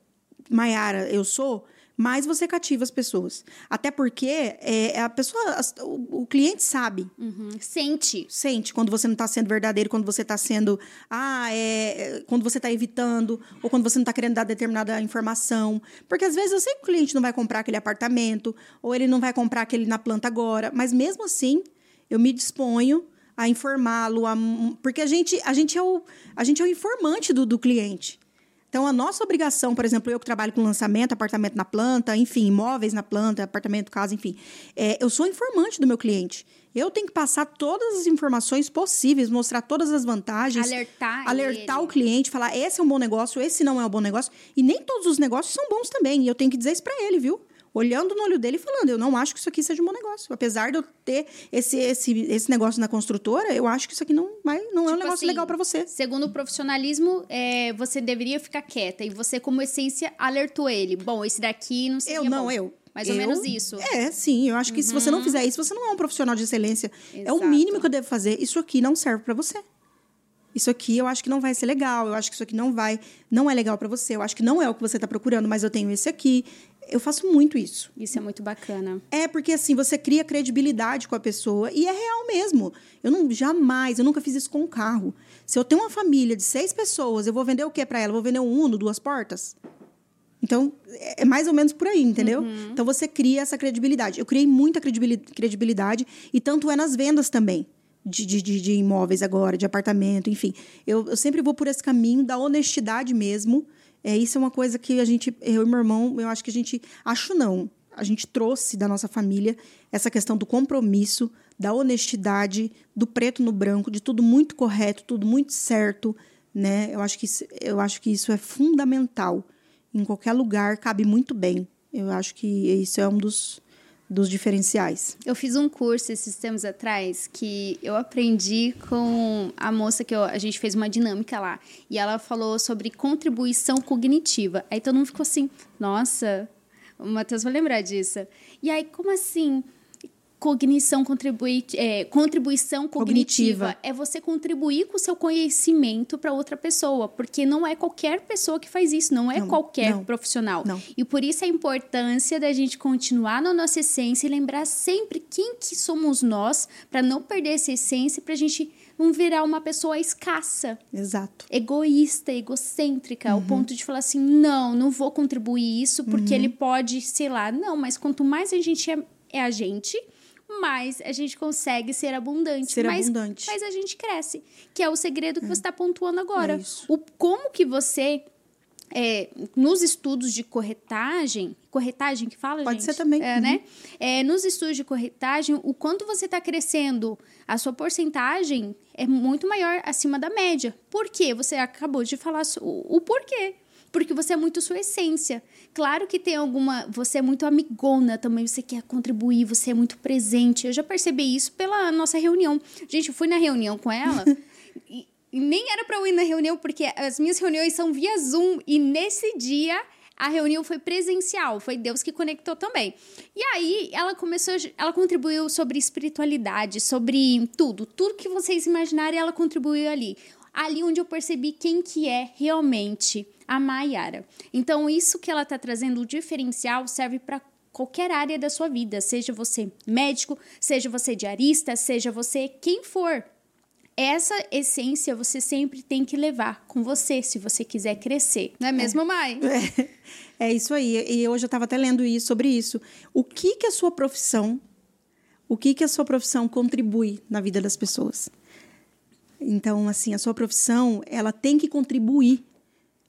Maiara, eu sou, mais você cativa as pessoas. Até porque é, a pessoa, o, o cliente sabe.
Uhum. Sente.
Sente quando você não está sendo verdadeiro, quando você está sendo. Ah, é, quando você está evitando, ou quando você não está querendo dar determinada informação. Porque às vezes eu sei que o cliente não vai comprar aquele apartamento, ou ele não vai comprar aquele na planta agora, mas mesmo assim, eu me disponho a informá-lo, porque a gente, a gente, é, o, a gente é o informante do, do cliente. Então, a nossa obrigação, por exemplo, eu que trabalho com lançamento, apartamento na planta, enfim, imóveis na planta, apartamento, casa, enfim, é, eu sou informante do meu cliente. Eu tenho que passar todas as informações possíveis, mostrar todas as vantagens.
Alertar.
Alertar
ele.
o cliente, falar: esse é um bom negócio, esse não é um bom negócio. E nem todos os negócios são bons também. E eu tenho que dizer isso para ele, viu? Olhando no olho dele e falando: eu não acho que isso aqui seja um bom negócio. Apesar de eu ter esse, esse, esse negócio na construtora, eu acho que isso aqui não, vai, não tipo é um tipo negócio assim, legal para você.
Segundo o profissionalismo, é, você deveria ficar quieta. E você, como essência, alertou ele. Bom, esse daqui não seria
Eu não,
bom.
eu.
Mais
eu,
ou menos isso.
É, sim. Eu acho que uhum. se você não uhum. fizer isso, você não é um profissional de excelência. Exato. É o mínimo que eu devo fazer. Isso aqui não serve para você isso aqui eu acho que não vai ser legal, eu acho que isso aqui não vai, não é legal para você, eu acho que não é o que você está procurando, mas eu tenho esse aqui. Eu faço muito isso.
Isso é muito bacana.
É porque assim você cria credibilidade com a pessoa e é real mesmo. Eu não jamais, eu nunca fiz isso com um carro. Se eu tenho uma família de seis pessoas, eu vou vender o que para ela? Eu vou vender um Uno, duas portas? Então, é mais ou menos por aí, entendeu? Uhum. Então, você cria essa credibilidade. Eu criei muita credibilidade e tanto é nas vendas também de, de, de imóveis agora, de apartamento, enfim. Eu, eu sempre vou por esse caminho da honestidade mesmo. É, isso é uma coisa que a gente, eu e meu irmão, eu acho que a gente, acho não, a gente trouxe da nossa família essa questão do compromisso, da honestidade, do preto no branco, de tudo muito correto, tudo muito certo, né? Eu acho que eu acho que isso é fundamental. Em qualquer lugar cabe muito bem. Eu acho que isso é um dos dos diferenciais.
Eu fiz um curso esses tempos atrás que eu aprendi com a moça que eu, a gente fez uma dinâmica lá. E ela falou sobre contribuição cognitiva. Aí todo mundo ficou assim, nossa, o Matheus vai lembrar disso. E aí, como assim? Cognição contribui, é, contribuição cognitiva. cognitiva. É você contribuir com o seu conhecimento para outra pessoa, porque não é qualquer pessoa que faz isso, não é não, qualquer não, profissional. Não. E por isso a importância da gente continuar na nossa essência e lembrar sempre quem que somos nós, para não perder essa essência, para a gente não virar uma pessoa escassa.
Exato.
Egoísta, egocêntrica, uhum. ao ponto de falar assim: não, não vou contribuir isso porque uhum. ele pode, sei lá, não, mas quanto mais a gente é, é a gente, mais a gente consegue ser abundante.
Ser
mas,
abundante.
Mas a gente cresce, que é o segredo que é. você está pontuando agora. É o, como que você é, nos estudos de corretagem, corretagem que fala,
Pode
gente?
ser também.
É, uhum. né? É, nos estudos de corretagem, o quanto você está crescendo, a sua porcentagem é muito maior acima da média. Por quê? Você acabou de falar o, o porquê porque você é muito sua essência. Claro que tem alguma. Você é muito amigona também, você quer contribuir, você é muito presente. Eu já percebi isso pela nossa reunião. Gente, eu fui na reunião com ela. e, e nem era para eu ir na reunião, porque as minhas reuniões são via Zoom. E nesse dia a reunião foi presencial, foi Deus que conectou também. E aí ela começou, ela contribuiu sobre espiritualidade, sobre tudo, tudo que vocês imaginarem, ela contribuiu ali ali onde eu percebi quem que é realmente a Maiara. Então, isso que ela está trazendo, o diferencial, serve para qualquer área da sua vida, seja você médico, seja você diarista, seja você quem for. Essa essência você sempre tem que levar com você, se você quiser crescer. Não é mesmo, é. Mai?
É, é isso aí. E hoje eu estava até lendo isso, sobre isso. O que que a sua profissão, o que que a sua profissão contribui na vida das pessoas? Então, assim, a sua profissão, ela tem que contribuir.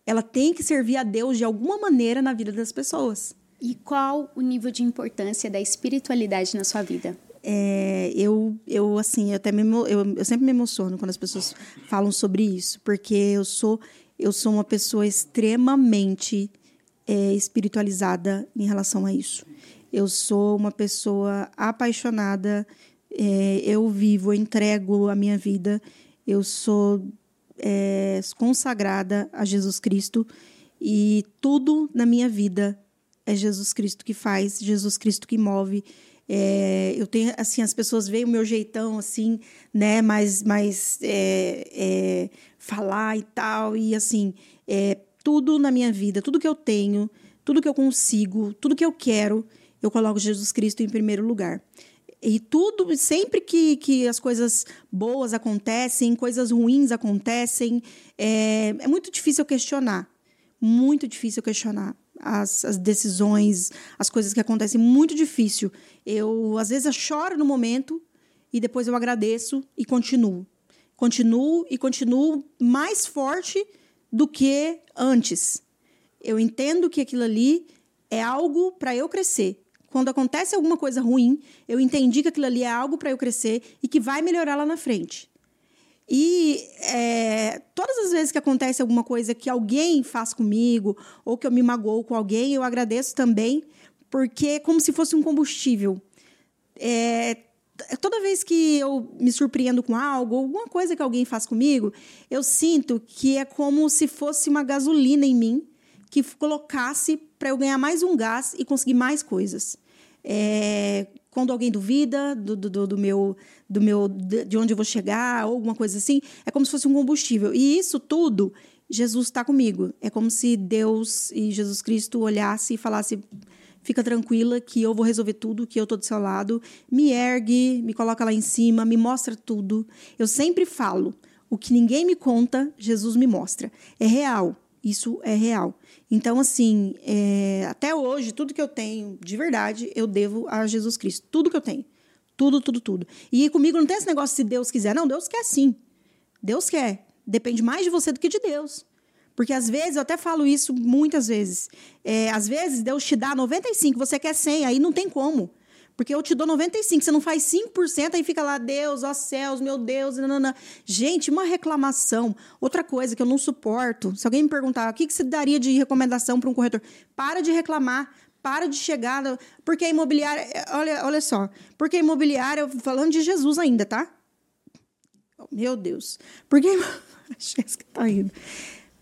Ela tem que servir a Deus de alguma maneira na vida das pessoas.
E qual o nível de importância da espiritualidade na sua vida?
É, eu, eu, assim, eu, até me, eu, eu sempre me emociono quando as pessoas falam sobre isso, porque eu sou, eu sou uma pessoa extremamente é, espiritualizada em relação a isso. Eu sou uma pessoa apaixonada, é, eu vivo, eu entrego a minha vida eu sou é, consagrada a Jesus Cristo e tudo na minha vida é Jesus Cristo que faz, Jesus Cristo que move. É, eu tenho assim as pessoas veem o meu jeitão assim né mas mas é, é, falar e tal e assim é, tudo na minha vida tudo que eu tenho tudo que eu consigo tudo que eu quero eu coloco Jesus Cristo em primeiro lugar e tudo, sempre que, que as coisas boas acontecem, coisas ruins acontecem, é, é muito difícil questionar. Muito difícil questionar as, as decisões, as coisas que acontecem. Muito difícil. Eu, às vezes, eu choro no momento e depois eu agradeço e continuo. Continuo e continuo mais forte do que antes. Eu entendo que aquilo ali é algo para eu crescer quando acontece alguma coisa ruim, eu entendi que aquilo ali é algo para eu crescer e que vai melhorar lá na frente. E é, todas as vezes que acontece alguma coisa que alguém faz comigo, ou que eu me magoo com alguém, eu agradeço também, porque é como se fosse um combustível. É, toda vez que eu me surpreendo com algo, alguma coisa que alguém faz comigo, eu sinto que é como se fosse uma gasolina em mim que colocasse para eu ganhar mais um gás e conseguir mais coisas. É, quando alguém duvida do, do, do, meu, do meu, de onde eu vou chegar, ou alguma coisa assim, é como se fosse um combustível. E isso tudo, Jesus está comigo. É como se Deus e Jesus Cristo olhasse e falasse: fica tranquila que eu vou resolver tudo, que eu estou do seu lado. Me ergue, me coloca lá em cima, me mostra tudo. Eu sempre falo: o que ninguém me conta, Jesus me mostra. É real. Isso é real. Então, assim, é, até hoje, tudo que eu tenho, de verdade, eu devo a Jesus Cristo. Tudo que eu tenho. Tudo, tudo, tudo. E comigo não tem esse negócio se Deus quiser. Não, Deus quer sim. Deus quer. Depende mais de você do que de Deus. Porque às vezes, eu até falo isso muitas vezes. É, às vezes, Deus te dá 95, você quer 100, aí não tem como. Porque eu te dou 95, você não faz 5%, aí fica lá, Deus, ó céus, meu Deus, nanana. Gente, uma reclamação. Outra coisa que eu não suporto, se alguém me perguntar o que, que você daria de recomendação para um corretor, para de reclamar, para de chegar. Porque a imobiliária. Olha, olha só. Porque a imobiliária, falando de Jesus ainda, tá? Meu Deus. Porque. A Jéssica tá indo.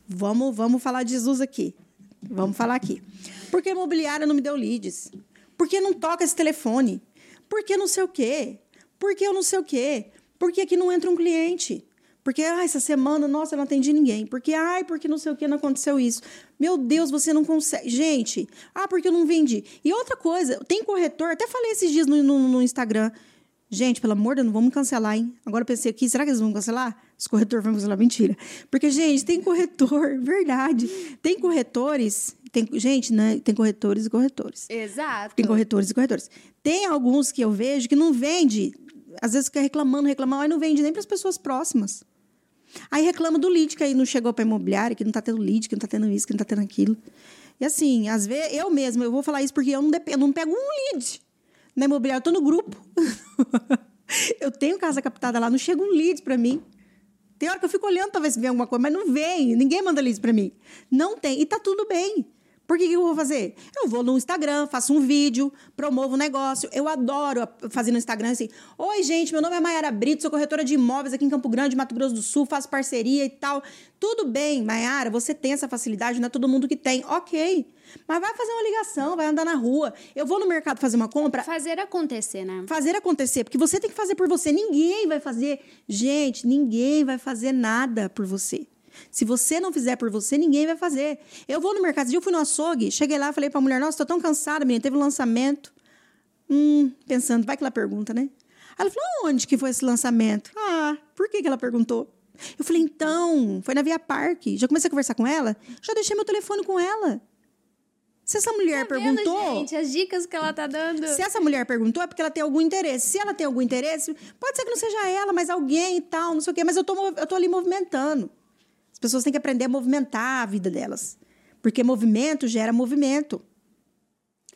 Vamos, vamos falar de Jesus aqui. Vamos falar aqui. Porque a imobiliária não me deu leads? Porque não toca esse telefone? Porque não sei o quê? Porque eu não sei o quê? Porque aqui não entra um cliente? Porque, ah, essa semana, nossa, eu não atendi ninguém. Porque, ai, porque não sei o que, não aconteceu isso. Meu Deus, você não consegue. Gente, ah, porque eu não vendi. E outra coisa, tem corretor, até falei esses dias no, no, no Instagram. Gente, pelo amor de Deus, não vamos cancelar, hein? Agora eu pensei aqui, será que eles vão cancelar? Os corretores vão cancelar? Mentira. Porque, gente, tem corretor, verdade. Tem corretores, tem, gente, né? Tem corretores e corretores.
Exato.
Tem corretores e corretores. Tem alguns que eu vejo que não vende, às vezes fica reclamando, reclamando, aí não vende nem para as pessoas próximas. Aí reclama do lead que aí não chegou para imobiliária, que não tá tendo lead, que não tá tendo isso, que não tá tendo aquilo. E assim, às vezes, eu mesma, eu vou falar isso porque eu não, dependo, eu não pego um lead na imobiliária, eu tô no grupo. eu tenho casa captada lá, não chega um lead para mim. Tem hora que eu fico olhando pra ver alguma coisa, mas não vem. Ninguém manda leads pra mim. Não tem. E tá tudo bem. Por que, que eu vou fazer? Eu vou no Instagram, faço um vídeo, promovo um negócio. Eu adoro fazer no Instagram assim. Oi, gente, meu nome é Mayara Brito, sou corretora de imóveis aqui em Campo Grande, Mato Grosso do Sul, faço parceria e tal. Tudo bem, Mayara, você tem essa facilidade, não é todo mundo que tem. Ok. Mas vai fazer uma ligação, vai andar na rua. Eu vou no mercado fazer uma compra,
Fazer acontecer, né?
fazer acontecer, porque você tem que fazer por você. Ninguém vai fazer. Gente, ninguém vai fazer nada por você. Se você não fizer por você, ninguém vai fazer. Eu vou no mercado, eu fui no açougue, cheguei lá, falei pra mulher: Nossa, tô tão cansada, menina, teve um lançamento. Hum, pensando, vai que ela pergunta, né? Aí ela falou: Onde que foi esse lançamento? Ah, por que, que ela perguntou? Eu falei: Então, foi na Via Parque. Já comecei a conversar com ela, já deixei meu telefone com ela. Se essa mulher
Tá vendo,
perguntou.
gente, as dicas que ela tá dando.
Se essa mulher perguntou, é porque ela tem algum interesse. Se ela tem algum interesse, pode ser que não seja ela, mas alguém e tal, não sei o quê. Mas eu tô, eu tô ali movimentando. As pessoas têm que aprender a movimentar a vida delas. Porque movimento gera movimento.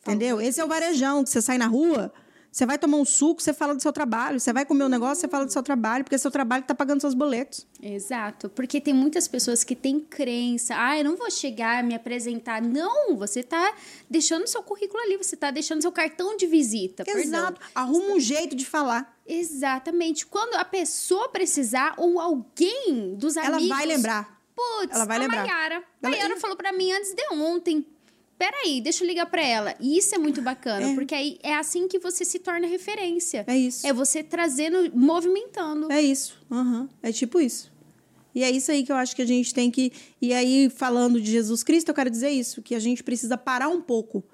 Entendeu? Esse é o varejão, que você sai na rua, você vai tomar um suco, você fala do seu trabalho. Você vai comer um negócio, você fala do seu trabalho, porque seu trabalho que tá pagando seus boletos.
Exato, porque tem muitas pessoas que têm crença, ah, eu não vou chegar, me apresentar. Não, você tá deixando seu currículo ali, você tá deixando seu cartão de visita. perdão.
Exato. Arruma um jeito de falar.
Exatamente. Quando a pessoa precisar ou alguém dos
Ela
amigos...
vai lembrar.
Putz,
Ela vai
a
lembrar.
Mayara.
Ela-
Mayara falou pra mim antes de ontem. Peraí, deixa eu ligar pra ela. E isso é muito bacana,
É.
porque aí é assim que você se torna referência.
É isso.
É você trazendo, movimentando.
É isso. Aham. É tipo isso. E é isso aí que eu acho que a gente tem que. E aí, falando de Jesus Cristo, eu quero dizer isso: que a gente precisa parar um pouco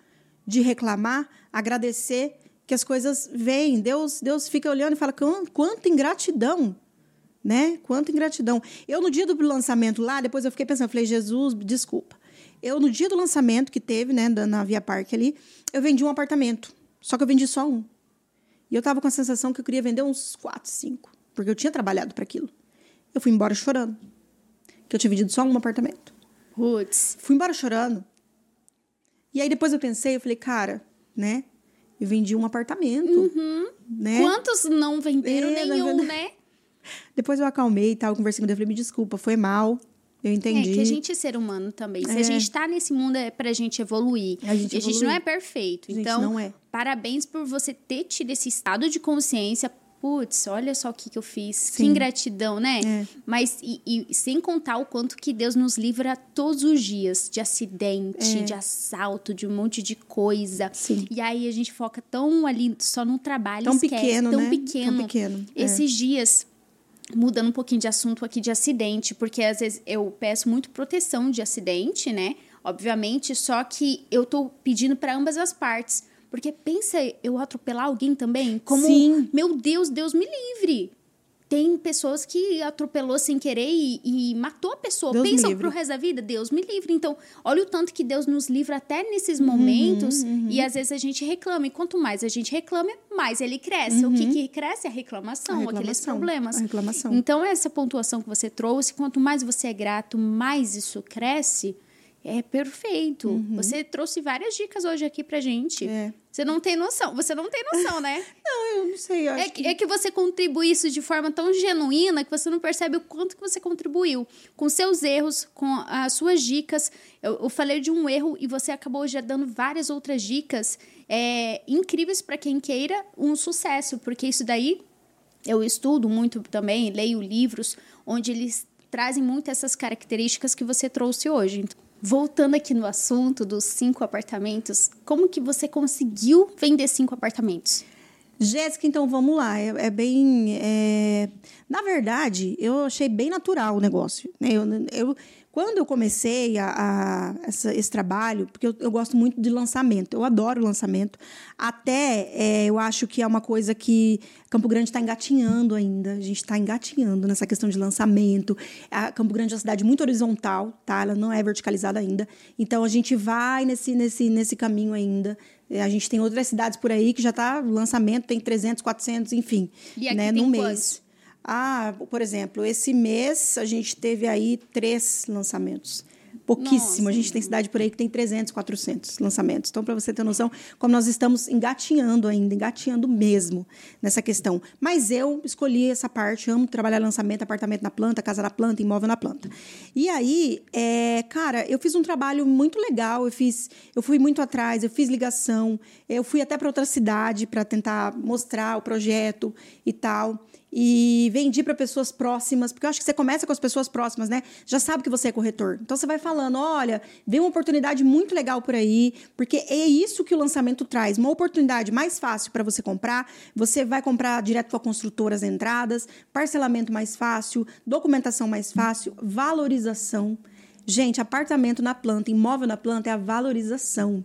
de reclamar, agradecer que as coisas vêm. Deus, Deus fica olhando e fala: "Quan- quanta ingratidão. Né? Quanta ingratidão. Eu, no dia do lançamento lá, depois eu fiquei pensando, falei, Jesus, desculpa. Eu, no dia do lançamento que teve, né, na Via Parque ali, eu vendi um apartamento. Só que eu vendi só um. E eu tava com a sensação que eu queria vender uns quatro, cinco. Porque eu tinha trabalhado para aquilo. Eu fui embora chorando. Que eu tinha vendido só um apartamento.
Putz.
Fui embora chorando. E aí depois eu pensei, eu falei, cara, né? Eu vendi um apartamento. Né?
Quantos não venderam
É,
nenhum, né?
Depois eu acalmei e tal, conversei com ele, eu falei, me desculpa, foi mal. Eu entendi.
É que a gente é ser humano também. Se
É.
a gente tá nesse mundo é pra gente evoluir.
A gente
e a gente
evoluir.
não é perfeito.
Gente
então,
é.
parabéns por você ter tido esse estado de consciência. Putz, olha só o que, que eu fiz. Que
Sim.
ingratidão, né?
É.
Mas, e, e sem contar o quanto que Deus nos livra todos os dias de acidente,
É.
de assalto, de um monte de coisa.
Sim.
E aí a gente foca tão ali só no trabalho,
Tão
esquece,
pequeno,
tão
né?
pequeno.
Tão pequeno, é.
Esses dias, mudando um pouquinho de assunto aqui de acidente, porque às vezes eu peço muito proteção de acidente, né? Obviamente, só que eu tô pedindo para ambas as partes. Porque pensa eu atropelar alguém também? Como,
Sim.
meu Deus, Deus me livre. Tem pessoas que atropelou sem querer e, e matou a pessoa.
Deus me
Pensa
livre.
pro resto da vida, Deus me livre. Então, olha o tanto que Deus nos livra até nesses
Uhum,
momentos. E às vezes a gente reclama. E quanto mais a gente reclama, mais ele cresce. O que, que cresce? A reclamação,
Uhum. A
aqueles
reclamação,
problemas.
a reclamação.
Então, essa pontuação que você trouxe, quanto mais você é grato, mais isso cresce. É perfeito. Você trouxe várias dicas hoje aqui pra gente.
Uhum. É.
Você não tem noção. Você não tem noção, né?
Não, eu não sei.
É que, é que você contribui isso de forma tão genuína que você não percebe o quanto que você contribuiu. Com seus erros, com as suas dicas. Eu, eu falei de um erro e você acabou já dando várias outras dicas é, incríveis para quem queira um sucesso. Porque isso daí eu estudo muito também, leio livros onde eles trazem muito essas características que você trouxe hoje. Voltando aqui no assunto dos cinco apartamentos, como que você conseguiu vender cinco apartamentos?
Jéssica, então vamos lá. É, é bem. É... Na verdade, eu achei bem natural o negócio. Né? Eu, eu, quando eu comecei a, a essa, esse trabalho, porque eu, eu, gosto muito de lançamento, eu adoro lançamento, até é, eu acho que é uma coisa que Campo Grande está engatinhando ainda, a gente está engatinhando nessa questão de lançamento. A Campo Grande é uma cidade muito horizontal, tá? ela não é verticalizada ainda, então a gente vai nesse, nesse, nesse caminho ainda. É, a gente tem outras cidades por aí que já está lançamento, tem 300, 400, enfim,
e aqui
né,
tem
no
quantos?
mês. Ah, por exemplo, esse mês a gente teve aí três lançamentos. Pouquíssimo.
Nossa.
A gente tem cidade por aí que tem 300, 400 lançamentos. Então, para você ter noção, como nós estamos engatinhando ainda, engatinhando mesmo nessa questão. Mas eu escolhi essa parte, amo trabalhar lançamento, apartamento na planta, casa na planta, imóvel na planta. E aí, é, cara, eu fiz um trabalho muito legal. Eu fiz, eu fui muito atrás, eu fiz ligação, eu fui até para outra cidade para tentar mostrar o projeto e tal e vendi para pessoas próximas, porque eu acho que você começa com as pessoas próximas, né? Já sabe que você é corretor. Então você vai falando, olha, vem uma oportunidade muito legal por aí, porque é isso que o lançamento traz, uma oportunidade mais fácil para você comprar. Você vai comprar direto com a construtora as entradas, parcelamento mais fácil, documentação mais fácil, valorização. Gente, apartamento na planta, imóvel na planta é a valorização.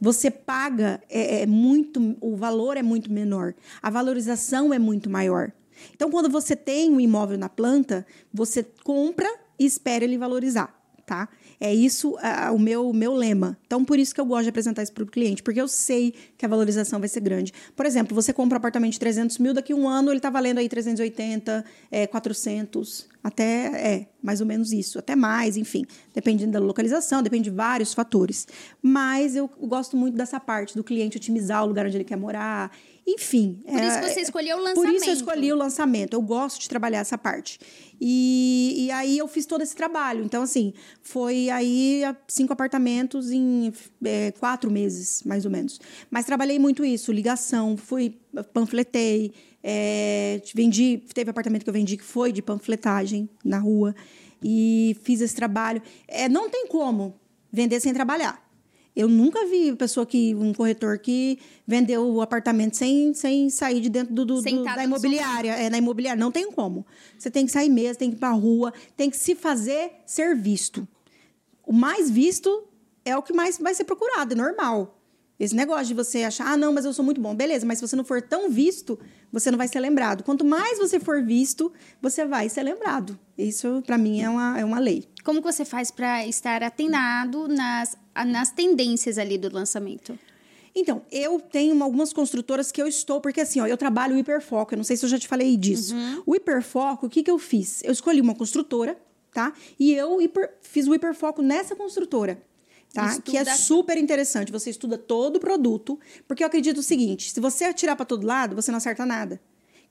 Você paga é, é muito, o valor é muito menor, a valorização é muito maior. Então, quando você tem um imóvel na planta, você compra e espera ele valorizar, tá? É isso uh, o meu, meu lema. Então, por isso que eu gosto de apresentar isso para o cliente, porque eu sei que a valorização vai ser grande. Por exemplo, você compra um apartamento de 300 mil, daqui a um ano ele está valendo aí 380, é, 400, até, é, mais ou menos isso, até mais, enfim. Dependendo da localização, depende de vários fatores. Mas eu gosto muito dessa parte do cliente otimizar o lugar onde ele quer morar enfim.
Por isso
é,
você escolheu o lançamento.
Por isso eu escolhi o lançamento. Eu gosto de trabalhar essa parte. E, e aí eu fiz todo esse trabalho. Então, assim, foi aí cinco apartamentos em é, quatro meses, mais ou menos. Mas trabalhei muito isso, ligação, fui, panfletei, é, vendi, teve apartamento que eu vendi que foi de panfletagem na rua. E fiz esse trabalho. É, não tem como vender sem trabalhar. Eu nunca vi pessoa que um corretor que vendeu o apartamento sem, sem sair de dentro do, do, do da imobiliária, é na imobiliária, não tem como. Você tem que sair mesmo, tem que ir para rua, tem que se fazer ser visto. O mais visto é o que mais vai ser procurado, é normal. Esse negócio de você achar, ah, não, mas eu sou muito bom. Beleza, mas se você não for tão visto, você não vai ser lembrado. Quanto mais você for visto, você vai ser lembrado. Isso, para mim, é uma, é uma lei.
Como você faz para estar atenado nas, nas tendências ali do lançamento?
Então, eu tenho algumas construtoras que eu estou, porque assim, ó, eu trabalho o hiperfoco, eu não sei se eu já te falei disso.
Uhum.
O hiperfoco, o que, que eu fiz? Eu escolhi uma construtora, tá? E eu hiper, fiz o hiperfoco nessa construtora tá?
Estuda...
Que é super interessante. Você estuda todo o produto, porque eu acredito o seguinte: se você atirar para todo lado, você não acerta nada.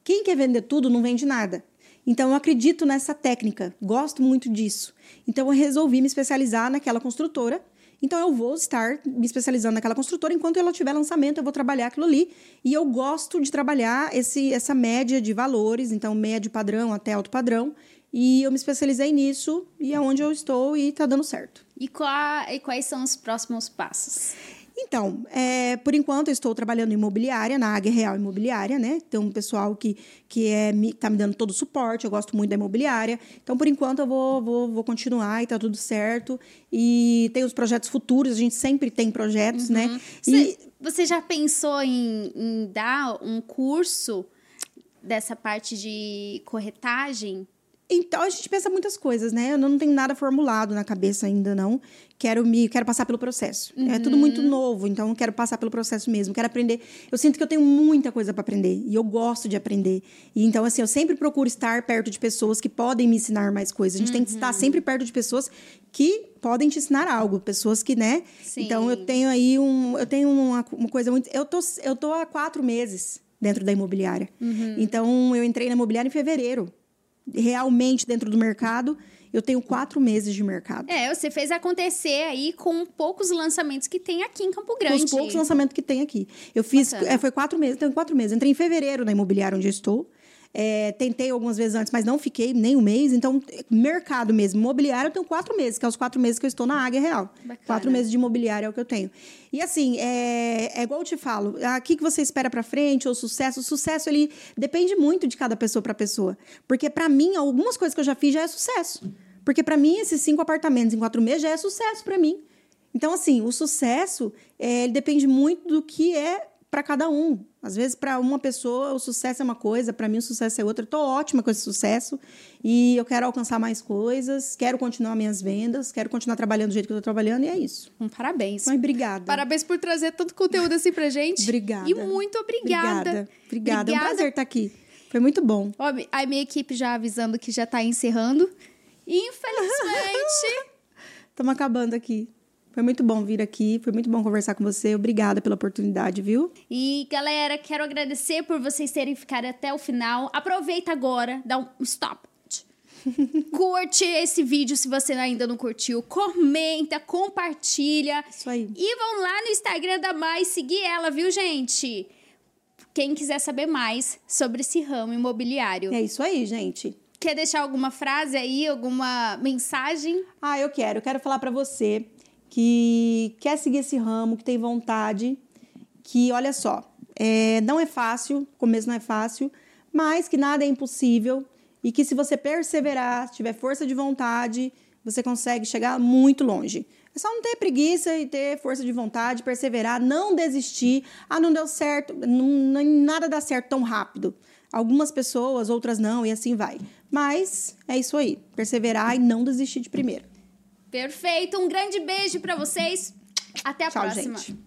Quem quer vender tudo não vende nada. Então eu acredito nessa técnica, gosto muito disso. Então eu resolvi me especializar naquela construtora. Então eu vou estar me especializando naquela construtora enquanto ela tiver lançamento, eu vou trabalhar aquilo ali. E eu gosto de trabalhar esse, essa média de valores, então médio padrão até alto padrão. E eu me especializei nisso e é onde eu estou e está dando certo.
E, qual, e quais são os próximos passos?
Então, é, por enquanto eu estou trabalhando em imobiliária, na Águia Real Imobiliária, né? Tem um pessoal que, que é, me, tá me dando todo o suporte, eu gosto muito da imobiliária. Então, por enquanto, eu vou, vou, vou continuar e tá tudo certo. E tem os projetos futuros, a gente sempre tem projetos,
uhum.
né?
Você,
e...
você já pensou em, em dar um curso dessa parte de corretagem?
Então a gente pensa muitas coisas, né? Eu não tenho nada formulado na cabeça ainda, não. Quero me, quero passar pelo processo. Uhum. É tudo
Uhum.
muito novo, então eu quero passar pelo processo mesmo. Quero aprender. Eu sinto que eu tenho muita coisa para aprender e eu gosto de aprender. E então assim, eu sempre procuro estar perto de pessoas que podem me ensinar mais coisas. A gente uhum. tem que estar
Uhum.
sempre perto de pessoas que podem te ensinar algo, pessoas que, né?
Sim.
Então eu tenho aí um, eu tenho uma, uma coisa muito. Eu tô, eu tô há quatro meses dentro da imobiliária.
Uhum.
Então, eu entrei na imobiliária em fevereiro. Realmente dentro do mercado, eu tenho quatro meses de mercado.
É, você fez acontecer aí com poucos lançamentos que tem aqui em Campo
Com
Grande.
os poucos lançamentos que tem aqui. Eu fiz, é, foi quatro meses, tenho quatro meses. Entrei em fevereiro na imobiliária onde eu estou. É, tentei algumas vezes antes, mas não fiquei nem um mês. Então, mercado mesmo, imobiliário, eu tenho quatro meses, que é os quatro meses que eu estou na Águia Real.
Bacana.
Quatro meses de imobiliário é o que eu tenho. E assim, é, é igual eu te falo, aqui que você espera pra frente, ou sucesso, o sucesso ele depende muito de cada pessoa pra pessoa. Porque pra mim, algumas coisas que eu já fiz já é sucesso. Porque pra mim, esses cinco apartamentos em quatro meses já é sucesso pra mim. Então, assim, o sucesso é, ele depende muito do que é para cada um. Às vezes, para uma pessoa, o sucesso é uma coisa, para mim, o sucesso é outra. Tô ótima com esse sucesso e eu quero alcançar mais coisas, quero continuar minhas vendas, quero continuar trabalhando do jeito que eu tô trabalhando e é isso.
Um parabéns.
Mas obrigada.
Parabéns por trazer tanto conteúdo assim pra gente.
Obrigada.
E muito obrigada.
Obrigada. Obrigada. É um prazer estar aqui. Foi muito bom.
Ó, a minha equipe já avisando que já tá encerrando. Infelizmente.
Estamos acabando aqui. Foi muito bom vir aqui, foi muito bom conversar com você. Obrigada pela oportunidade, viu?
e, galera, quero agradecer por vocês terem ficado até o final. Aproveita agora, dá um stop. Curte esse vídeo se você ainda não curtiu. Comenta, compartilha.
Isso aí.
E vão lá no Instagram da Mai seguir ela, viu, gente? Quem quiser saber mais sobre esse ramo imobiliário.
É isso aí, gente.
Quer deixar alguma frase aí, alguma mensagem?
Ah, eu quero. Eu quero falar para você que quer seguir esse ramo, que tem vontade, que olha só, é, não é fácil, começo não é fácil, mas que nada é impossível e que se você perseverar, tiver força de vontade, você consegue chegar muito longe. É só não ter preguiça e ter força de vontade, perseverar, não desistir. Ah, não deu certo, não, nada dá certo tão rápido. Algumas pessoas, outras não, e assim vai. Mas é isso aí, perseverar e não desistir de primeira.
Perfeito, um grande beijo pra vocês. Até a
Tchau,
próxima.
gente.